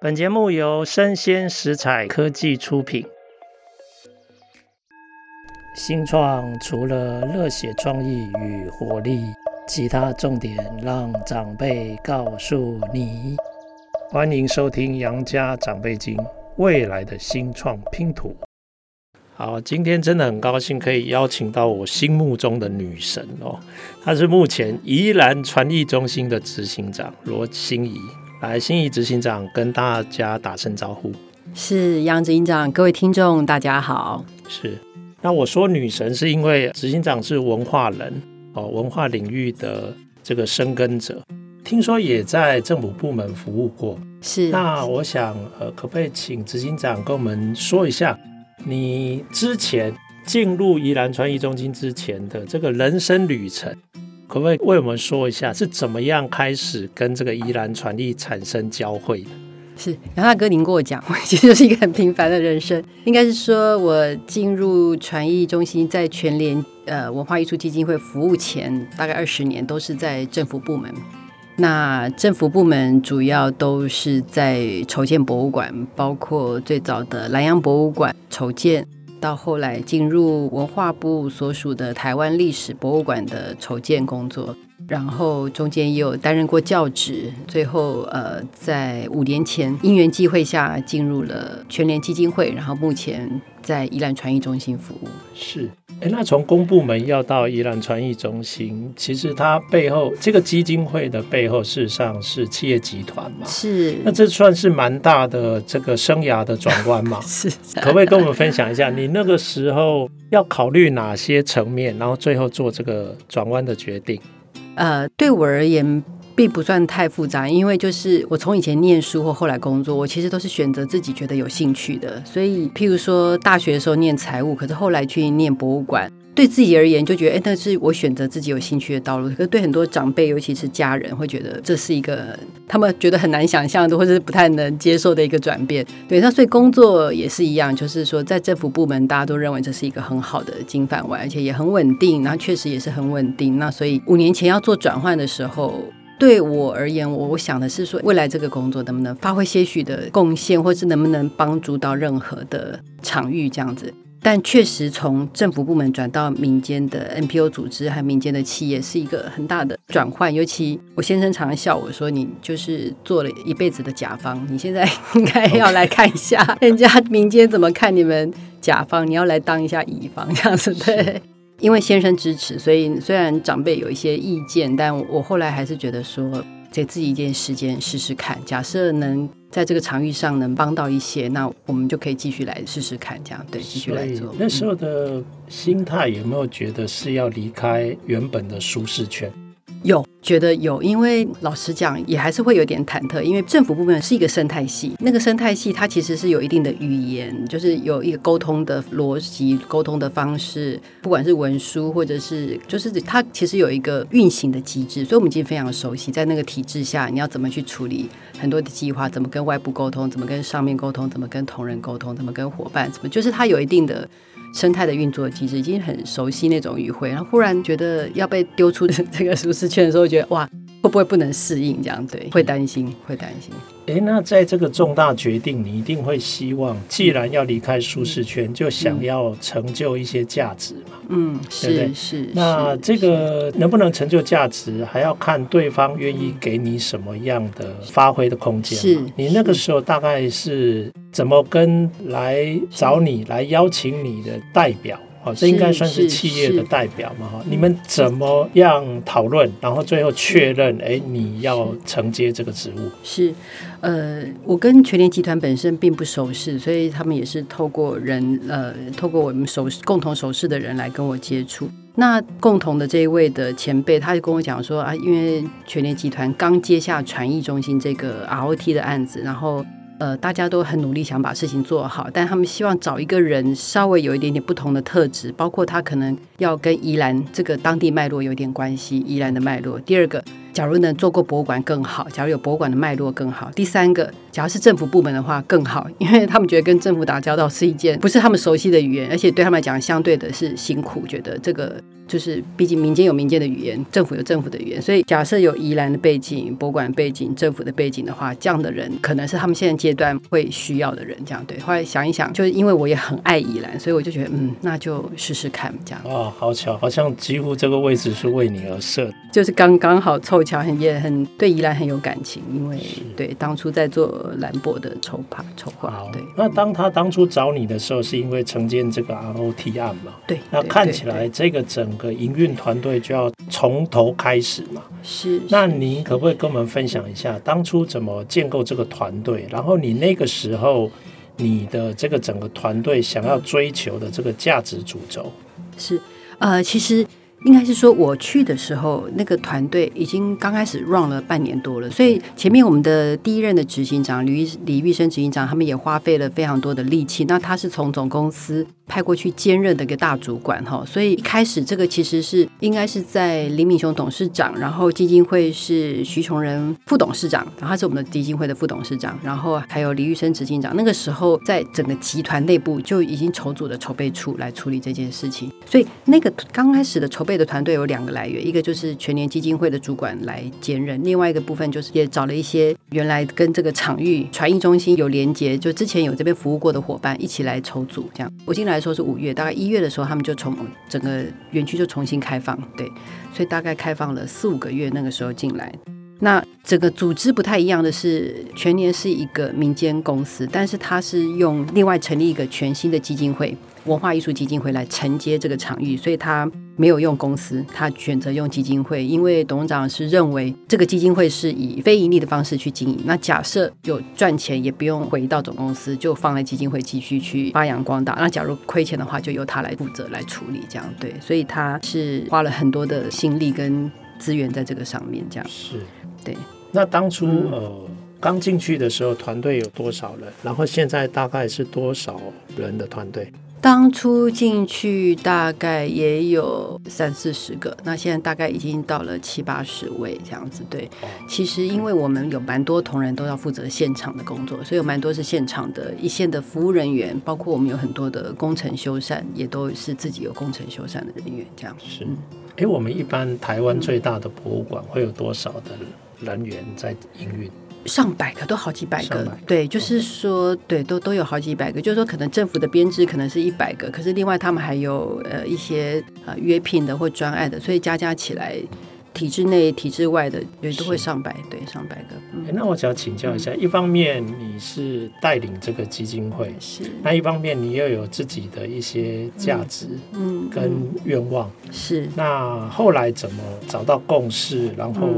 本节目由生鲜食采科技出品。新创除了热血创意与活力，其他重点让长辈告诉你。欢迎收听《杨家长辈经》，未来的新创拼图。好，今天真的很高兴可以邀请到我心目中的女神哦，她是目前宜兰传艺中心的执行长罗欣怡。来，心仪执行长跟大家打声招呼。是杨执行长，各位听众大家好。是，那我说女神是因为执行长是文化人哦，文化领域的这个深耕者，听说也在政府部门服务过。是，那我想呃，可不可以请执行长跟我们说一下，你之前进入宜兰传艺中心之前的这个人生旅程？可不可以为我们说一下是怎么样开始跟这个宜兰传艺产生交汇的？是杨大哥，您跟我讲，我其实是一个很平凡的人生。应该是说我进入传艺中心，在全联呃文化艺术基金会服务前，大概二十年都是在政府部门。那政府部门主要都是在筹建博物馆，包括最早的南洋博物馆筹建。到后来进入文化部所属的台湾历史博物馆的筹建工作，然后中间也有担任过教职，最后呃在五年前因缘际会下进入了全联基金会，然后目前在宜兰传艺中心服务。是。哎，那从公部门要到宜兰传艺中心，其实它背后这个基金会的背后，事实上是企业集团嘛？是。那这算是蛮大的这个生涯的转弯嘛？是。可不可以跟我们分享一下，你那个时候要考虑哪些层面，然后最后做这个转弯的决定？呃，对我而言。并不算太复杂，因为就是我从以前念书或后来工作，我其实都是选择自己觉得有兴趣的。所以，譬如说大学的时候念财务，可是后来去念博物馆，对自己而言就觉得，哎，那是我选择自己有兴趣的道路。可是对很多长辈，尤其是家人，会觉得这是一个他们觉得很难想象的，或者是不太能接受的一个转变。对，那所以工作也是一样，就是说在政府部门，大家都认为这是一个很好的金饭碗，而且也很稳定，然后确实也是很稳定。那所以五年前要做转换的时候。对我而言，我我想的是说，未来这个工作能不能发挥些许的贡献，或是能不能帮助到任何的场域这样子。但确实，从政府部门转到民间的 NPO 组织和民间的企业，是一个很大的转换。尤其我先生常常笑我说：“你就是做了一辈子的甲方，你现在 应该要来看一下 人家民间怎么看你们甲方，你要来当一下乙方这样子。”对。因为先生支持，所以虽然长辈有一些意见，但我后来还是觉得说，给自己一点时间试试看。假设能在这个场域上能帮到一些，那我们就可以继续来试试看，这样对，继续来做。那时候的心态有没有觉得是要离开原本的舒适圈？有觉得有，因为老实讲，也还是会有点忐忑，因为政府部门是一个生态系，那个生态系它其实是有一定的语言，就是有一个沟通的逻辑、沟通的方式，不管是文书或者是，就是它其实有一个运行的机制，所以我们已经非常熟悉，在那个体制下，你要怎么去处理很多的计划，怎么跟外部沟通，怎么跟上面沟通，怎么跟同仁沟通，怎么跟伙伴，怎么就是他有一定的。生态的运作机制已经很熟悉那种语汇，然后忽然觉得要被丢出这个舒适圈的时候，觉得哇，会不会不能适应？这样对，会担心，会担心。诶，那在这个重大决定，你一定会希望，既然要离开舒适圈，就想要成就一些价值嘛？嗯，对对？是是。那这个能不能成就价值，还要看对方愿意给你什么样的发挥的空间。是你那个时候大概是怎么跟来找你来邀请你的代表？哦，这应该算是企业的代表嘛？哈，你们怎么样讨论，然后最后确认，哎，你要承接这个职务？是，呃，我跟全联集团本身并不熟识，所以他们也是透过人，呃，透过我们熟共同熟识的人来跟我接触。那共同的这一位的前辈，他就跟我讲说啊，因为全联集团刚接下传艺中心这个 ROT 的案子，然后。呃，大家都很努力想把事情做好，但他们希望找一个人稍微有一点点不同的特质，包括他可能要跟宜兰这个当地脉络有点关系，宜兰的脉络。第二个，假如能做过博物馆更好，假如有博物馆的脉络更好。第三个，假如是政府部门的话更好，因为他们觉得跟政府打交道是一件不是他们熟悉的语言，而且对他们来讲相对的是辛苦，觉得这个就是毕竟民间有民间的语言，政府有政府的语言，所以假设有宜兰的背景、博物馆背景、政府的背景的话，这样的人可能是他们现在阶段会需要的人。这样对，后来想一想，就是因为我也很爱宜兰，所以我就觉得，嗯，那就试试看这样。哦，好巧，好像几乎这个位置是为你而设，就是刚刚好凑巧，很也很对宜兰很有感情，因为对当初在做兰博的筹划筹划。对，那当他当初找你的时候，是因为承建这个 ROT 案嘛？对，那看起来这个整个营运团队就要从头开始嘛。是，那您可不可以跟我们分享一下当初怎么建构这个团队？然后你那个时候你的这个整个团队想要追求的这个价值主轴？是，呃，其实。应该是说，我去的时候，那个团队已经刚开始 run 了半年多了，所以前面我们的第一任的执行长李李玉生执行长，他们也花费了非常多的力气。那他是从总公司派过去兼任的一个大主管哈，所以一开始这个其实是应该是在林敏雄董事长，然后基金会是徐崇仁副董事长，然后他是我们的基金会的副董事长，然后还有李玉生执行长。那个时候在整个集团内部就已经筹组的筹备处来处理这件事情，所以那个刚开始的筹备的团队有两个来源，一个就是全年基金会的主管来兼任，另外一个部分就是也找了一些原来跟这个场域传艺中心有连接，就之前有这边服务过的伙伴一起来筹组。这样我进来的时候是五月，大概一月的时候他们就从整个园区就重新开放，对，所以大概开放了四五个月，那个时候进来。那整个组织不太一样的是，全年是一个民间公司，但是它是用另外成立一个全新的基金会。文化艺术基金会来承接这个场域，所以他没有用公司，他选择用基金会，因为董事长是认为这个基金会是以非盈利的方式去经营。那假设有赚钱，也不用回到总公司，就放在基金会继续去发扬光大。那假如亏钱的话，就由他来负责来处理，这样对。所以他是花了很多的心力跟资源在这个上面，这样是对。那当初呃刚进去的时候，团队有多少人？然后现在大概是多少人的团队？当初进去大概也有三四十个，那现在大概已经到了七八十位这样子。对，其实因为我们有蛮多同仁都要负责现场的工作，所以有蛮多是现场的一线的服务人员，包括我们有很多的工程修缮，也都是自己有工程修缮的人员这样。是，哎，我们一般台湾最大的博物馆会有多少的人员在营运？上百个，都好几百个，百对，就是说，对，都都有好几百个。就是说，可能政府的编制可能是一百个，可是另外他们还有呃一些呃约聘的或专案的，所以加加起来，体制内、体制外的也都会上百，对，上百个。嗯，那我想要请教一下，嗯，一方面你是带领这个基金会，是，那一方面你又有自己的一些价值，嗯，跟愿望，是。那后来怎么找到共识，然后？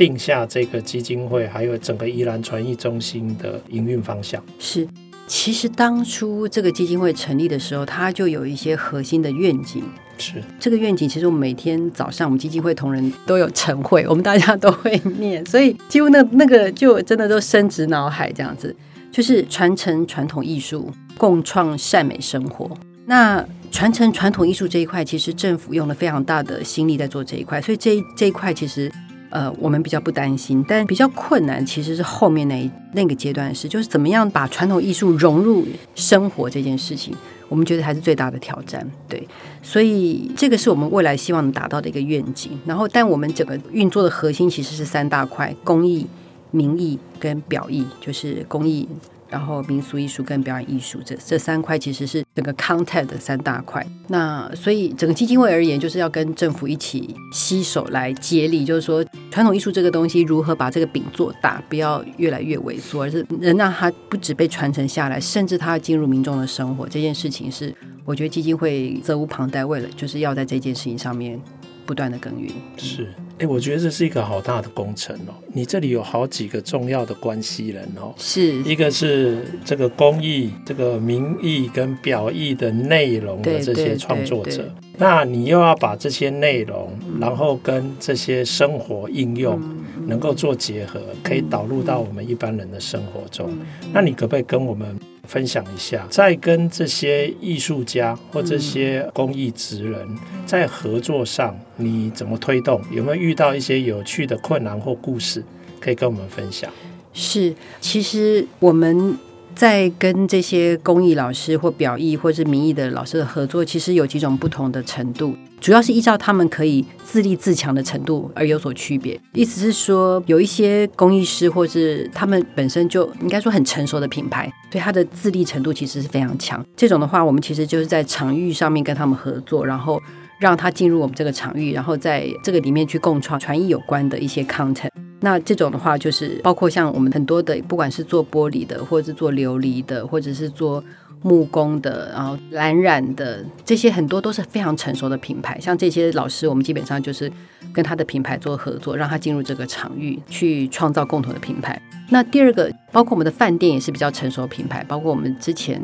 定下这个基金会，还有整个宜兰传艺中心的营运方向。是，其实当初这个基金会成立的时候，它就有一些核心的愿景。是，这个愿景，其实我们每天早上，我们基金会同仁都有晨会，我们大家都会念，所以几乎那那个就真的都深植脑海，这样子，就是传承传统艺术，共创善美生活。那传承传统艺术这一块，其实政府用了非常大的心力在做这一块，所以这一这一块其实。呃，我们比较不担心，但比较困难其实是后面那一那个阶段的事，就是怎么样把传统艺术融入生活这件事情，我们觉得还是最大的挑战。对，所以这个是我们未来希望能达到的一个愿景。然后，但我们整个运作的核心其实是三大块：工艺、民艺跟表艺，就是工艺。然后民俗艺术跟表演艺术这这三块其实是整个 content 的三大块。那所以整个基金会而言，就是要跟政府一起携手来接力，就是说传统艺术这个东西如何把这个饼做大，不要越来越萎缩，而是能让它不止被传承下来，甚至它进入民众的生活。这件事情是我觉得基金会责无旁贷，为了就是要在这件事情上面不断的耕耘。是。哎，我觉得这是一个好大的工程哦。你这里有好几个重要的关系人哦，是一个是这个工艺、这个民艺跟表意的内容的这些创作者，那你又要把这些内容，然后跟这些生活应用能够做结合，可以导入到我们一般人的生活中。那你可不可以跟我们分享一下，在跟这些艺术家或这些公益职人在合作上，你怎么推动？有没有遇到一些有趣的困难或故事，可以跟我们分享？是，其实我们在跟这些公益老师或表意或是民意的老师的合作，其实有几种不同的程度，主要是依照他们可以自立自强的程度而有所区别。意思是说，有一些公益师或是他们本身就应该说很成熟的品牌，所以他的自立程度其实是非常强。这种的话，我们其实就是在场域上面跟他们合作，然后让他进入我们这个场域，然后在这个里面去共创传艺有关的一些 content。那这种的话，就是包括像我们很多的，不管是做玻璃的，或者是做琉璃的，或者是做木工的，然后蓝染的，这些很多都是非常成熟的品牌。像这些老师，我们基本上就是跟他的品牌做合作，让他进入这个场域，去创造共同的品牌。那第二个，包括我们的饭店也是比较成熟品牌，包括我们之前。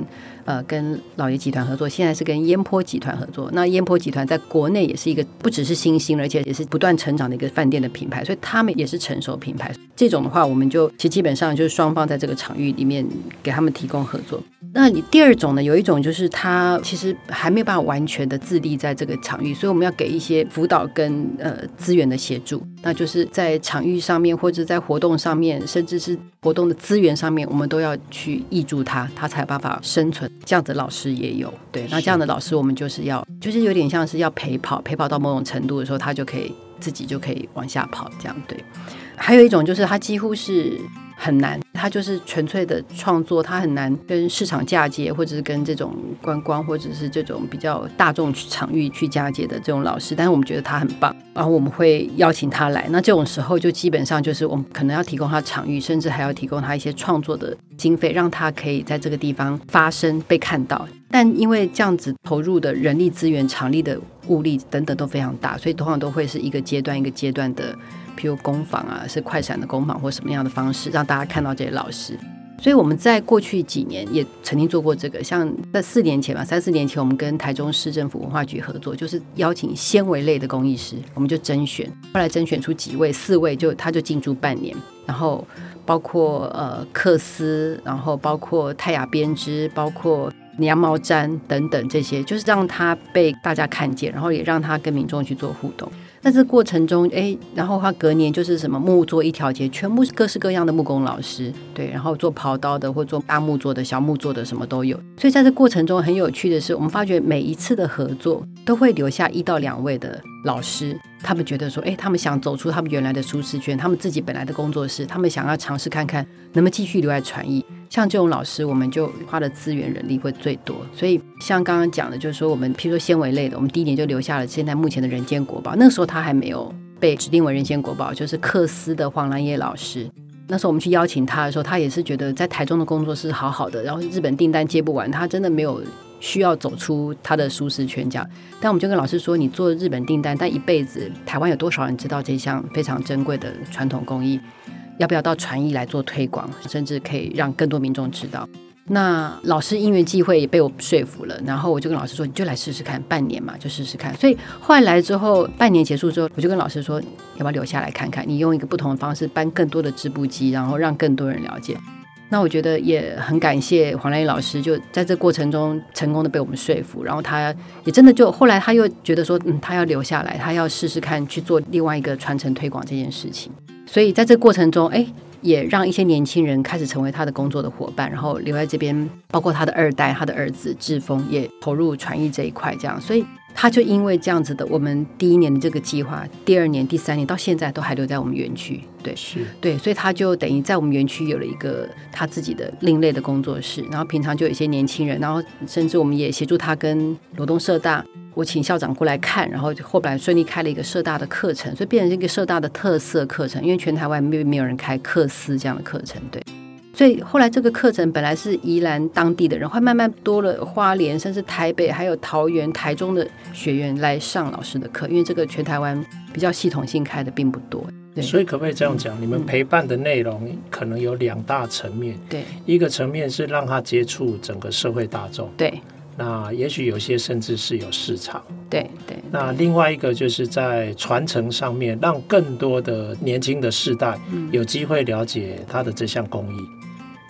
呃，跟老爷集团合作，现在是跟烟坡集团合作。那烟坡集团在国内也是一个不只是新兴，而且也是不断成长的一个饭店的品牌，所以他们也是成熟品牌。这种的话，我们就其实基本上就是双方在这个场域里面给他们提供合作。那你第二种呢？有一种就是他其实还没有办法完全的自立在这个场域，所以我们要给一些辅导跟呃资源的协助。那就是在场域上面，或者在活动上面，甚至是活动的资源上面，我们都要去挹注他，他才有办法生存。这样子老师也有，对，那这样的老师我们就是要，就是有点像是要陪跑，陪跑到某种程度的时候，他就可以自己就可以往下跑，这样对。还有一种就是他几乎是。很难，他就是纯粹的创作，他很难跟市场嫁接，或者是跟这种观光，或者是这种比较大众场域去嫁接的这种老师。但是我们觉得他很棒，然后我们会邀请他来。那这种时候就基本上就是我们可能要提供他场域，甚至还要提供他一些创作的经费，让他可以在这个地方发声、被看到。但因为这样子投入的人力资源、场地的物力等等都非常大，所以通常都会是一个阶段一个阶段的。譬如工坊啊，是快闪的工坊或什么样的方式，让大家看到这些老师。所以我们在过去几年也曾经做过这个，像在四年前吧，三四年前，我们跟台中市政府文化局合作，就是邀请纤维类的工艺师，我们就甄选，后来甄选出几位，四位就他就进驻半年，然后包括呃克斯，然后包括泰雅编织，包括羊毛毡等等这些，就是让它被大家看见，然后也让它跟民众去做互动。在这过程中，哎，然后他隔年就是什么木作一条街，全部是各式各样的木工老师，对，然后做刨刀的或做大木作的小木作的什么都有。所以在这过程中很有趣的是，我们发觉每一次的合作都会留下一到两位的老师，他们觉得说，哎，他们想走出他们原来的舒适圈，他们自己本来的工作室，他们想要尝试看看能不能继续留在传艺。像这种老师，我们就花的资源人力会最多。所以像刚刚讲的，就是说我们譬如说纤维类的，我们第一年就留下了现在目前的人间国宝。那个时候他还没有被指定为人间国宝，就是克斯的黄兰叶老师。那时候我们去邀请他的时候，他也是觉得在台中的工作室好好的，然后日本订单接不完，他真的没有需要走出他的舒适圈这样。但我们就跟老师说，你做日本订单，但一辈子台湾有多少人知道这项非常珍贵的传统工艺？要不要到传艺来做推广，甚至可以让更多民众知道？那老师因缘际会也被我说服了，然后我就跟老师说：“你就来试试看，半年嘛，就试试看。”所以后来来之后，半年结束之后，我就跟老师说：“要不要留下来看看？你用一个不同的方式搬更多的织布机，然后让更多人了解。”那我觉得也很感谢黄兰叶老师，就在这过程中成功的被我们说服，然后他也真的就后来他又觉得说：“嗯，他要留下来，他要试试看去做另外一个传承推广这件事情。”所以在这个过程中，哎，也让一些年轻人开始成为他的工作的伙伴，然后留在这边，包括他的二代，他的儿子志峰也投入传艺这一块，这样，所以他就因为这样子的，我们第一年的这个计划，第二年、第三年到现在都还留在我们园区，对，是对，所以他就等于在我们园区有了一个他自己的另类的工作室，然后平常就有一些年轻人，然后甚至我们也协助他跟罗东社大。我请校长过来看，然后后来顺利开了一个社大的课程，所以变成一个社大的特色课程。因为全台湾没没有人开课思这样的课程，对。所以后来这个课程本来是宜兰当地的人，会慢慢多了花莲，甚至台北，还有桃园、台中的学员来上老师的课。因为这个全台湾比较系统性开的并不多，对。所以可不可以这样讲？嗯、你们陪伴的内容可能有两大层面，对。一个层面是让他接触整个社会大众，对。那也许有些甚至是有市场，对对。那另外一个就是在传承上面，让更多的年轻的世代有机会了解他的这项工艺。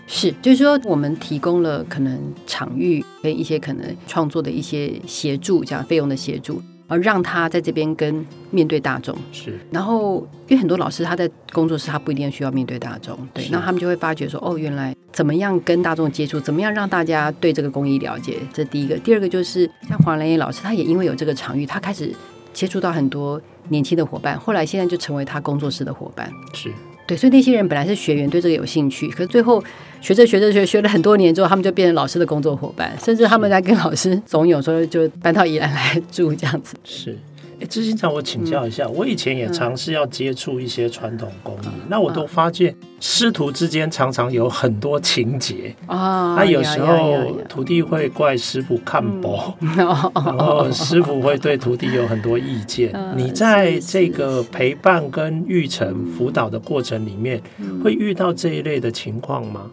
是，就是说我们提供了可能场域跟一些可能创作的一些协助，这样费用的协助。而让他在这边跟面对大众。是，然后因为很多老师他在工作室，他不一定需要面对大众，对，那他们就会发觉说，哦，原来怎么样跟大众接触，怎么样让大家对这个工艺了解，这第一个。第二个就是像黄兰叶老师，他也因为有这个场域，他开始接触到很多年轻的伙伴，后来现在就成为他工作室的伙伴。是。对，所以那些人本来是学员，对这个有兴趣，可是最后学着学着学，学了很多年之后，他们就变成老师的工作伙伴，甚至他们在跟老师怂恿说，就搬到宜兰来 住这样子。是。哎，执行长，我请教一下，嗯、我以前也尝试要接触一些传统工艺，嗯、那我都发现师徒之间常常有很多情节啊。那有时候徒弟会怪师傅看薄，嗯、然后师傅会对徒弟有很多意见。嗯、你在这个陪伴跟育成辅导的过程里面，会遇到这一类的情况吗？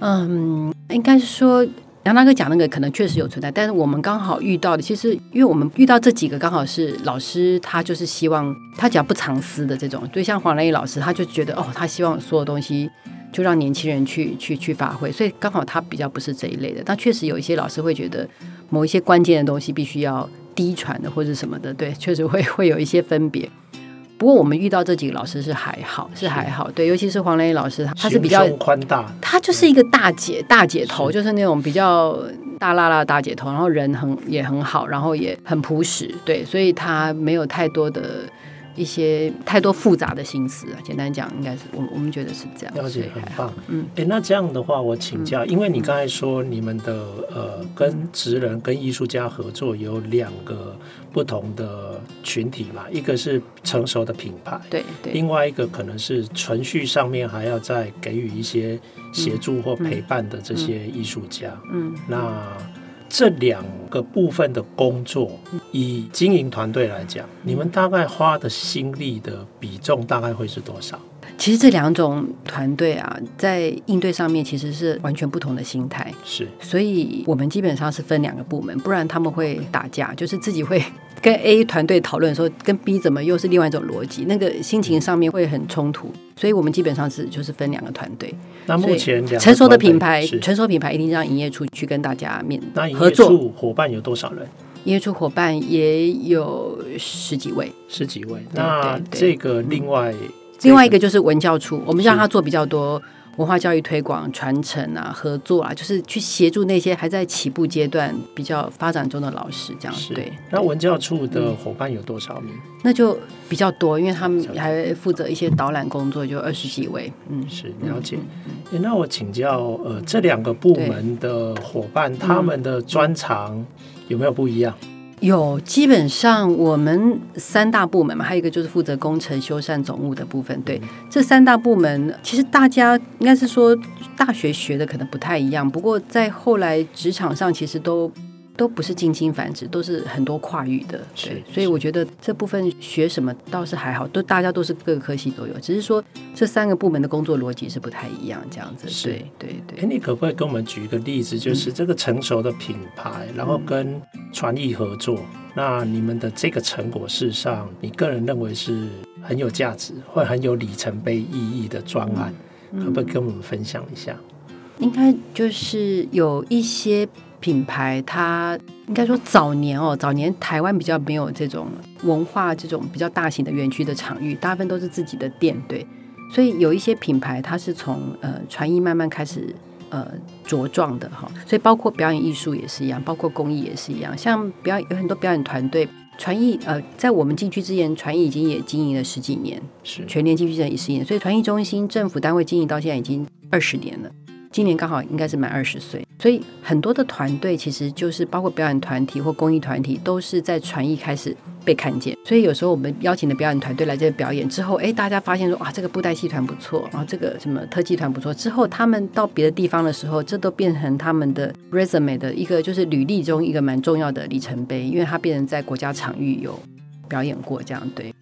嗯，应该是说。杨大哥讲那个可能确实有存在，但是我们刚好遇到的，其实因为我们遇到这几个刚好是老师，他就是希望他只要不藏私的这种，对，像黄兰义老师，他就觉得哦，他希望所有东西就让年轻人去去去发挥，所以刚好他比较不是这一类的。但确实有一些老师会觉得某一些关键的东西必须要低传的或者什么的，对，确实会会有一些分别。不过我们遇到这几个老师是还好，是还好，对，尤其是黄磊老师，他他是比较宽大，他就是一个大姐大姐头，就是那种比较大辣辣的大姐头，然后人很也很好，然后也很朴实，对，所以他没有太多的。一些太多复杂的心思啊，简单讲，应该是我我们觉得是这样。了解，很棒。嗯，哎，那这样的话，我请教，因为你刚才说你们的呃，跟职人跟艺术家合作有两个不同的群体嘛，一个是成熟的品牌，对对，另外一个可能是程序上面还要再给予一些协助或陪伴的这些艺术家。嗯，那。这两个部分的工作，以经营团队来讲，你们大概花的心力的比重大概会是多少？其实这两种团队啊，在应对上面其实是完全不同的心态。是，所以我们基本上是分两个部门，不然他们会打架，就是自己会跟 A 团队讨论说，跟 B 怎么又是另外一种逻辑，那个心情上面会很冲突。所以我们基本上是就是分两个团队。那目前成熟的品牌，成熟品牌一定让营业处去跟大家面合作。那营业处伙伴有多少人？营业处伙伴也有十几位，十几位。那这个另外、嗯、另外一个就是文教处，我们让他做比较多。文化教育推广、传承啊，合作啊，就是去协助那些还在起步阶段、比较发展中的老师，这样是对。那文教处的伙伴有多少名？那就比较多，因为他们还负责一些导览工作，就二十几位。嗯，是了解。那我请教，呃，这两个部门的伙伴，他们的专长有没有不一样？有，基本上我们三大部门嘛，还有一个就是负责工程修缮总务的部分。对，这三大部门，其实大家应该是说大学学的可能不太一样，不过在后来职场上，其实都。都不是近亲繁殖，都是很多跨域的，对，所以我觉得这部分学什么倒是还好，都大家都是各个科系都有，只是说这三个部门的工作逻辑是不太一样，这样子，对对对。哎，你可不可以跟我们举一个例子，就是这个成熟的品牌，嗯、然后跟传艺合作，嗯、那你们的这个成果，事实上你个人认为是很有价值，或很有里程碑意义的专案，嗯、可不可以跟我们分享一下？应该就是有一些。品牌，它应该说早年哦，早年台湾比较没有这种文化这种比较大型的园区的场域，大部分都是自己的店，对。所以有一些品牌，它是从呃传艺慢慢开始呃茁壮的哈。所以包括表演艺术也是一样，包括工艺也是一样。像表演有很多表演团队，传艺呃在我们进去之前，传艺已经也经营了十几年，是全年进去之前也十年，所以传艺中心政府单位经营到现在已经二十年了。今年刚好应该是满二十岁，所以很多的团队其实就是包括表演团体或公益团体，都是在传艺开始被看见。所以有时候我们邀请的表演团队来这边表演之后，哎，大家发现说哇，这个布袋戏团不错，然后这个什么特技团不错。之后他们到别的地方的时候，这都变成他们的 resume 的一个就是履历中一个蛮重要的里程碑，因为它变成在国家场域有表演过这样。对，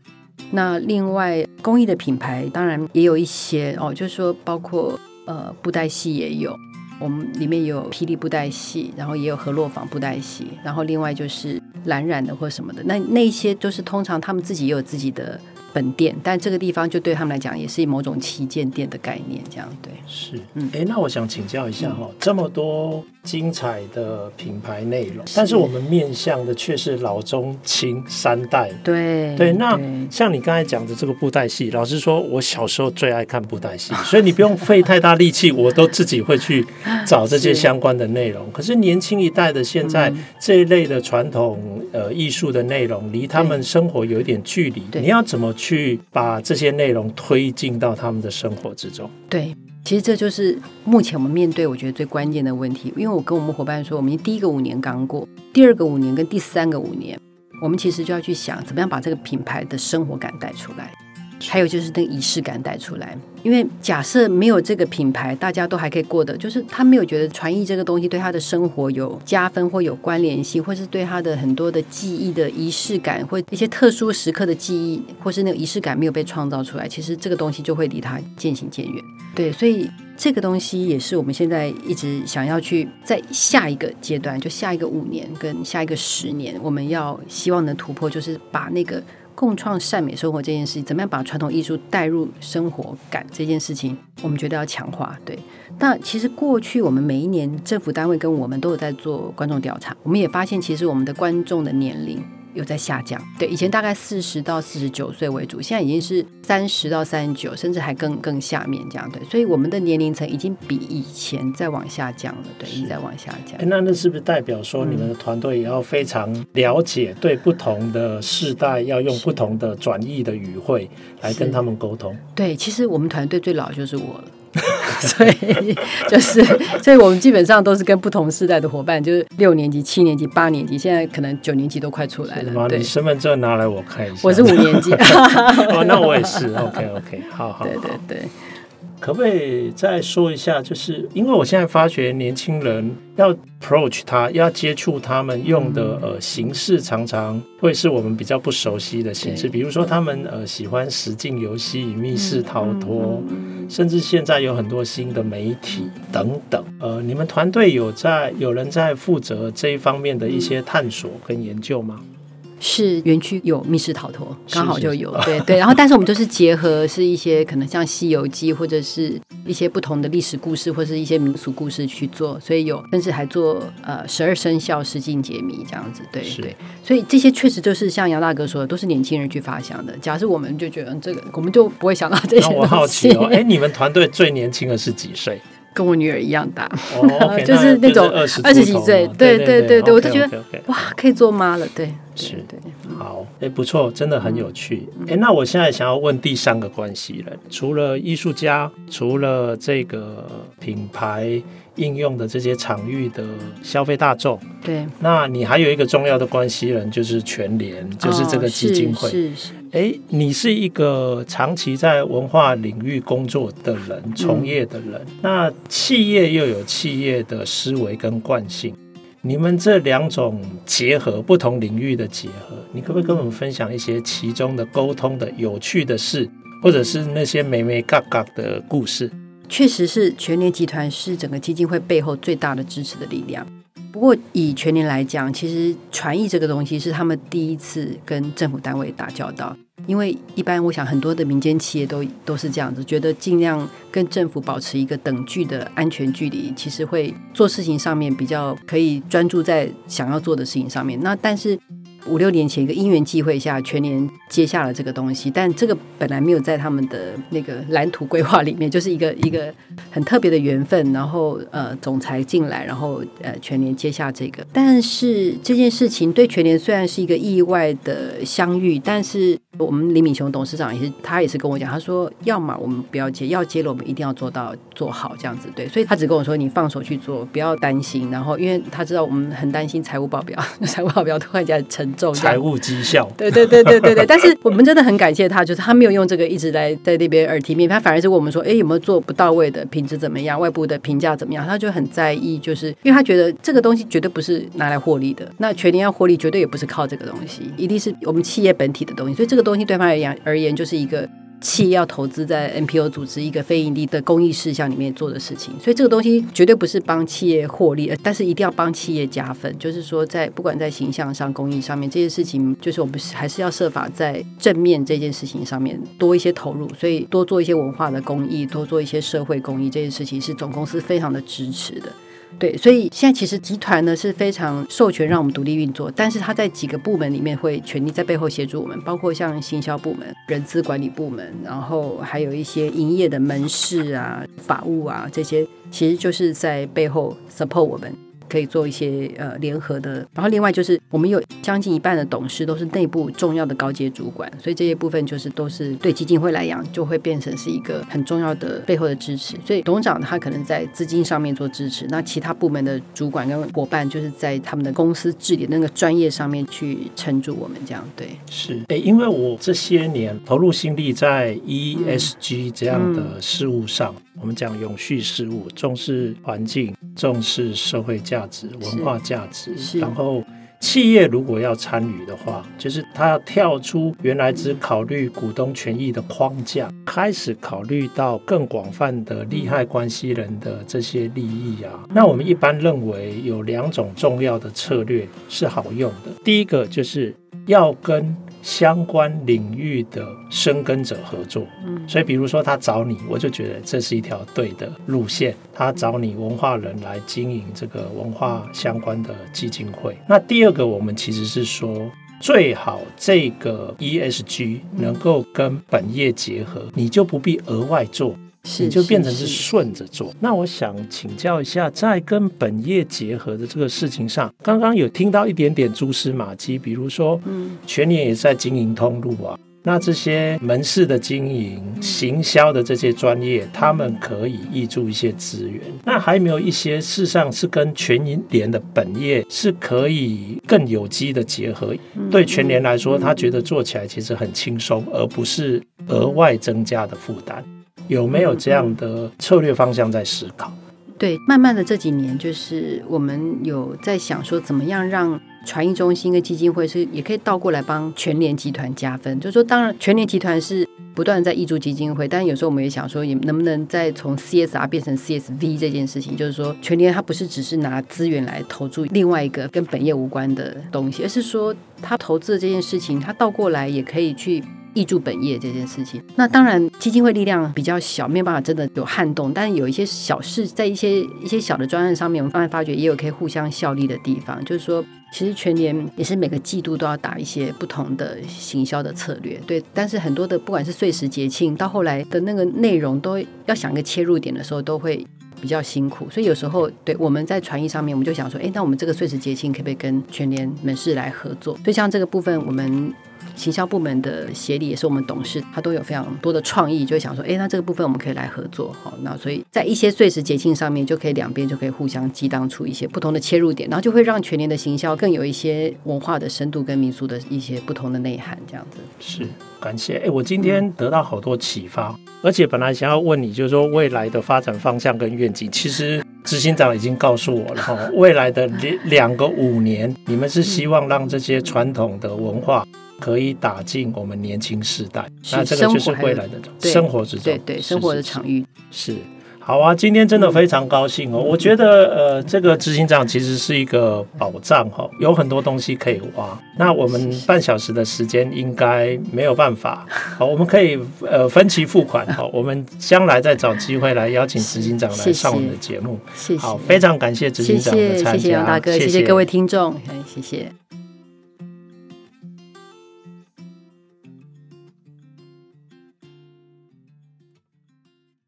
那另外公益的品牌当然也有一些哦，就是说包括。呃，布袋戏也有，我们里面有霹雳布袋戏，然后也有河洛坊布袋戏，然后另外就是蓝染的或什么的，那那些就是通常他们自己也有自己的本店，但这个地方就对他们来讲也是某种旗舰店的概念，这样对。是，嗯，哎，那我想请教一下哈，嗯、这么多精彩的品牌内容，是。但是我们面向的却是老中青三代。对对，那像你刚才讲的这个布袋戏，老实说，我小时候最爱看布袋戏，所以你不用费太大力气，我都自己会去找这些相关的内容。是 可是年轻一代的现在、嗯、这一类的传统呃艺术的内容，离他们生活有一点距离，你要怎么去去把这些内容推进到他们的生活之中？对。其实这就是目前我们面对我觉得最关键的问题，因为我跟我们伙伴说，我们第一个五年刚过，第二个五年跟第三个五年，我们其实就要去想怎么样把这个品牌的生活感带出来。还有就是那个仪式感带出来，因为假设没有这个品牌，大家都还可以过得，就是他没有觉得传艺这个东西对他的生活有加分或有关联性，或是对他的很多的记忆的仪式感，或一些特殊时刻的记忆，或是那个仪式感没有被创造出来，其实这个东西就会离他渐行渐远。对，所以这个东西也是我们现在一直想要去在下一个阶段，就下一个五年跟下一个十年，我们要希望能突破，就是把那个。共创善美生活这件事情，怎么样把传统艺术带入生活感这件事情，我们觉得要强化。对，那其实过去我们每一年政府单位跟我们都有在做观众调查，我们也发现，其实我们的观众的年龄。有在下降，对，以前大概四十到四十九岁为主，现在已经是三十到三十九，甚至还更更下面这样，对，所以我们的年龄层已经比以前在往下降了，对，一直在往下降。那那是不是代表说你们的团队也要非常了解，对不同的世代要用不同的转译的语汇来跟他们沟通？对，其实我们团队最老就是我了。所以就是，所以我们基本上都是跟不同世代的伙伴，就是六年级、七年级、八年级，现在可能九年级都快出来了。对，你身份证拿来我看一下。我是五年级。哦，那我也是。OK OK，好 好。对对对。可不可以再说一下？就是因为我现在发觉年轻人要 approach 他，要接触他们用的呃形式，常常会是我们比较不熟悉的形式。比如说，他们呃喜欢实境游戏、密室逃脱，甚至现在有很多新的媒体等等。呃，你们团队有在有人在负责这一方面的一些探索跟研究吗？是园区有密室逃脱，刚好就有，是是对对。然后，但是我们就是结合是一些可能像《西游记》或者是一些不同的历史故事，或者是一些民俗故事去做，所以有甚至还做呃十二生肖实境解谜这样子，对对。所以这些确实就是像杨大哥说的，都是年轻人去发想的。假设我们就觉得这个，我们就不会想到这些。我好奇哦，哎，你们团队最年轻的是几岁？跟我女儿一样大，就是那种二十几岁，对对对对，我就觉得哇，可以做妈了，对，是，对，好，哎，不错，真的很有趣，哎，那我现在想要问第三个关系人，除了艺术家，除了这个品牌应用的这些场域的消费大众，对，那你还有一个重要的关系人，就是全联，就是这个基金会，是是。哎，你是一个长期在文化领域工作的人，从业的人。嗯、那企业又有企业的思维跟惯性，你们这两种结合，不同领域的结合，你可不可以跟我们分享一些其中的沟通的有趣的事，或者是那些眉眉嘎嘎的故事？确实是全联集团是整个基金会背后最大的支持的力量。不过，以全年来讲，其实传译这个东西是他们第一次跟政府单位打交道。因为一般我想很多的民间企业都都是这样子，觉得尽量跟政府保持一个等距的安全距离，其实会做事情上面比较可以专注在想要做的事情上面。那但是。五六年前，一个因缘际会下，全年接下了这个东西，但这个本来没有在他们的那个蓝图规划里面，就是一个一个很特别的缘分。然后呃，总裁进来，然后呃，全年接下这个。但是这件事情对全年虽然是一个意外的相遇，但是我们李敏雄董事长也是，他也是跟我讲，他说，要么我们不要接，要接了我们一定要做到做好这样子。对，所以他只跟我说，你放手去做，不要担心。然后因为他知道我们很担心财务报表，财务报表突然间沉重。财务绩效，对对对对对对，但是我们真的很感谢他，就是他没有用这个一直来在那边耳提面，他反而是问我们说，哎，有没有做不到位的，品质怎么样，外部的评价怎么样？他就很在意，就是因为他觉得这个东西绝对不是拿来获利的，那全年要获利，绝对也不是靠这个东西，一定是我们企业本体的东西，所以这个东西对他而言而言就是一个企业要投资在 NPO 组织一个非营利的公益事项里面做的事情。所以这个东西绝对不是帮企业获利，但是一定要帮企业加分。就是说，在不管在形象上、公益上面这些事情，就是我们还是要设法在正面这件事情上面多一些投入。所以多做一些文化的公益，多做一些社会公益，这件事情是总公司非常的支持的。对，所以现在其实集团呢是非常授权让我们独立运作，但是他在几个部门里面会全力在背后协助我们，包括像行销部门、人资管理部门，然后还有一些营业的门市啊、法务啊这些，其实就是在背后 support 我们。可以做一些呃联合的，然后另外就是我们有将近一半的董事都是内部重要的高阶主管，所以这些部分就是都是对基金会来讲就会变成是一个很重要的背后的支持。所以董事长他可能在资金上面做支持，那其他部门的主管跟伙伴就是在他们的公司治理那个专业上面去撑住我们这样。对，是诶，因为我这些年投入心力在 ESG 这样的事务上。我们讲永续事务，重视环境，重视社会价值、文化价值。然后，企业如果要参与的话，就是他要跳出原来只考虑股东权益的框架，开始考虑到更广泛的利害关系人的这些利益啊。那我们一般认为有两种重要的策略是好用的。第一个就是要跟相关领域的深耕者合作，嗯，所以比如说他找你，我就觉得这是一条对的路线。他找你文化人来经营这个文化相关的基金会。那第二个，我们其实是说，最好这个 ESG 能够跟本业结合，你就不必额外做。你就变成是顺着做。那我想请教一下，在跟本业结合的这个事情上，刚刚有听到一点点蛛丝马迹，比如说，嗯，全年也在经营通路啊。那这些门市的经营、行销的这些专业，他们可以挹注一些资源。那还有没有一些事实上是跟全联的本业是可以更有机的结合？对全联来说，他觉得做起来其实很轻松，而不是额外增加的负担。有没有这样的策略方向在思考？对，慢慢的这几年，就是我们有在想说，怎么样让传艺中心跟基金会是也可以倒过来帮全联集团加分。就是说，当然全联集团是不断在挹注基金会，但有时候我们也想说，也能不能再从 CSR 变成 CSV 这件事情？就是说，全联它不是只是拿资源来投注另外一个跟本业无关的东西，而是说，它投资的这件事情，它倒过来也可以去。挹注本业这件事情，那当然基金会力量比较小，没有办法真的有撼动。但是有一些小事，在一些一些小的专案上面，我们慢慢发觉也有可以互相效力的地方。就是说，其实全年也是每个季度都要打一些不同的行销的策略，对。但是很多的不管是碎时节庆，到后来的那个内容，都要想一个切入点的时候，都会比较辛苦。所以有时候，对我们在传艺上面，我们就想说，哎，那我们这个碎时节庆可不可以跟全联门市来合作？所以像这个部分，我们。行销部门的协理也是我们董事，他都有非常多的创意，就想说，哎，那这个部分我们可以来合作，好，那所以在一些岁时节庆上面，就可以两边就可以互相激荡出一些不同的切入点，然后就会让全年的行销更有一些文化的深度跟民俗的一些不同的内涵，这样子。是，感谢。哎，我今天得到好多启发，而且本来想要问你，就是说未来的发展方向跟愿景，其实执行长已经告诉我了哈，未来的两两个五年，你们是希望让这些传统的文化。可以打进我们年轻世代，那这个就是未来的生活之中，对对，生活的场域。是。好啊。今天真的非常高兴哦，我觉得呃，这个执行长其实是一个宝藏哈，有很多东西可以挖。那我们半小时的时间应该没有办法，好，我们可以呃分期付款好，我们将来再找机会来邀请执行长来上我们的节目。谢谢，好，非常感谢执行长的参加，谢谢杨大哥，谢谢各位听众，谢谢。